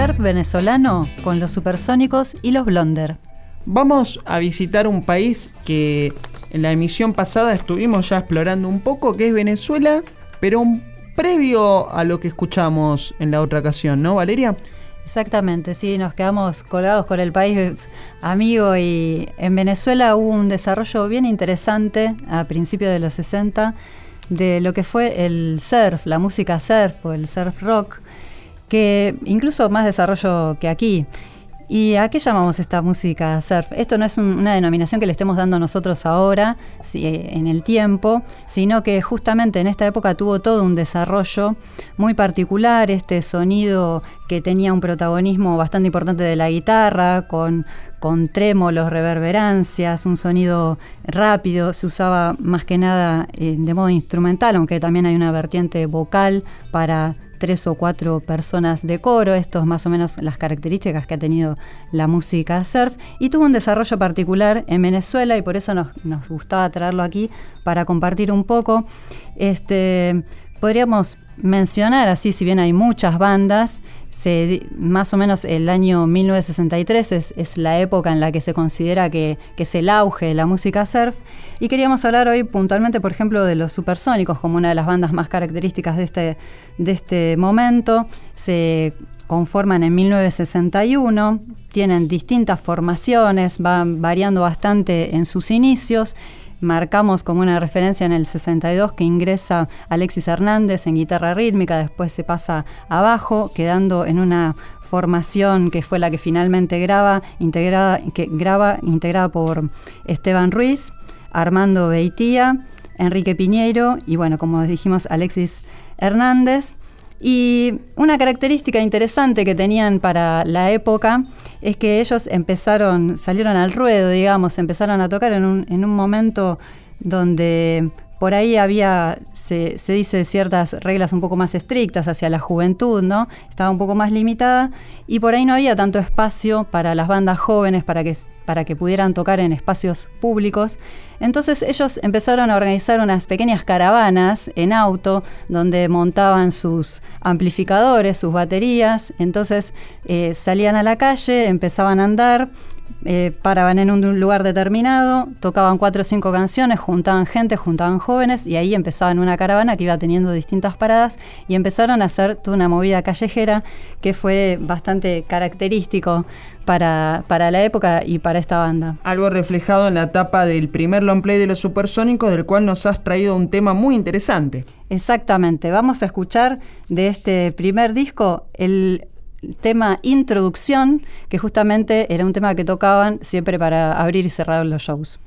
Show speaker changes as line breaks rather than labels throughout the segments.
surf venezolano con los supersónicos y los blonder.
Vamos a visitar un país que en la emisión pasada estuvimos ya explorando un poco, que es Venezuela, pero un previo a lo que escuchamos en la otra ocasión, ¿no, Valeria?
Exactamente, sí, nos quedamos colgados con el país amigo y en Venezuela hubo un desarrollo bien interesante a principios de los 60 de lo que fue el surf, la música surf o el surf rock, que incluso más desarrollo que aquí. ¿Y a qué llamamos esta música surf? Esto no es una denominación que le estemos dando nosotros ahora, en el tiempo, sino que justamente en esta época tuvo todo un desarrollo muy particular, este sonido que tenía un protagonismo bastante importante de la guitarra, con, con trémolos, reverberancias, un sonido rápido, se usaba más que nada eh, de modo instrumental, aunque también hay una vertiente vocal para tres o cuatro personas de coro, esto es más o menos las características que ha tenido la música surf, y tuvo un desarrollo particular en Venezuela y por eso nos, nos gustaba traerlo aquí para compartir un poco. Este, podríamos mencionar así, si bien hay muchas bandas, se, más o menos el año 1963 es, la época en la que se considera que, es el auge de la música surf. Y queríamos hablar hoy puntualmente, por ejemplo, de los supersónicos como una de las bandas más características de este, de este momento. Se conforman en 1961, tienen distintas formaciones, van variando bastante en sus inicios marcamos como una referencia en el 62 que ingresa Alexis Hernández en guitarra rítmica, después se pasa abajo, quedando en una formación que fue la que finalmente graba, integrada, que graba, integrada por Esteban Ruiz, Armando Beitía, Enrique Piñeiro y bueno, como dijimos, Alexis Hernández. Y una característica interesante que tenían para la época es que ellos empezaron, salieron al ruedo, digamos, empezaron a tocar en un, en un momento donde por ahí había, se, dice, ciertas reglas un poco más estrictas hacia la juventud, ¿no? Estaba un poco más limitada y por ahí no había tanto espacio para las bandas jóvenes para que, para que pudieran tocar en espacios públicos. Entonces ellos empezaron a organizar unas pequeñas caravanas en auto donde montaban sus amplificadores, sus baterías, entonces eh, salían a la calle, empezaban a andar eh, paraban en un lugar determinado, tocaban cuatro o cinco canciones, juntaban gente, juntaban jóvenes y ahí empezaban una caravana que iba teniendo distintas paradas y empezaron a hacer toda una movida callejera que fue bastante característico para, para la época y para esta banda.
Algo reflejado en la etapa del primer long play de los supersónicos, del cual nos has traído un tema muy interesante.
Exactamente, vamos a escuchar de este primer disco el tema introducción, que justamente era un tema que tocaban siempre para abrir y cerrar los shows.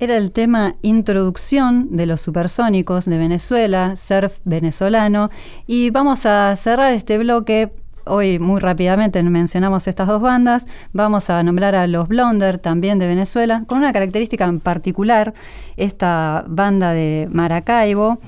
Era el tema Introducción de los Supersónicos de Venezuela, surf venezolano. Y vamos a cerrar este bloque. Hoy muy rápidamente mencionamos estas dos bandas. Vamos a nombrar a los Blonder, también de Venezuela, con una característica en particular, esta banda de Maracaibo.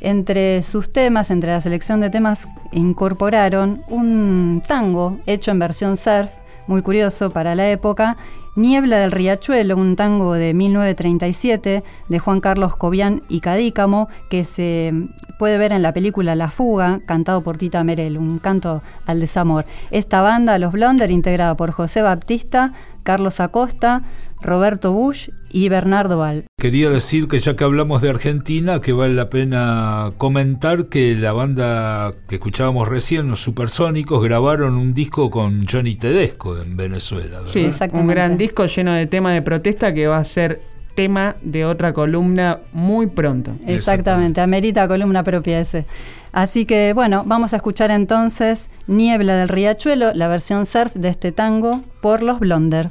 Entre sus temas, entre la selección de temas, incorporaron un tango hecho en versión surf, muy curioso para la época, Niebla del Riachuelo, un tango de 1937 de Juan Carlos Cobian y Cadícamo, que se puede ver en la película La Fuga, cantado por Tita Merel, un canto al desamor. Esta banda, Los Blonder, integrada por José Baptista, Carlos Acosta, Roberto Bush y Bernardo Val.
Quería decir que ya que hablamos de Argentina, que vale la pena comentar que la banda que escuchábamos recién, los Supersónicos, grabaron un disco con Johnny Tedesco en Venezuela. ¿verdad?
Sí, un gran disco lleno de temas de protesta que va a ser tema de otra columna muy pronto.
Exactamente, amerita columna propia ese. Así que bueno, vamos a escuchar entonces Niebla del Riachuelo, la versión surf de este tango por los Blonder.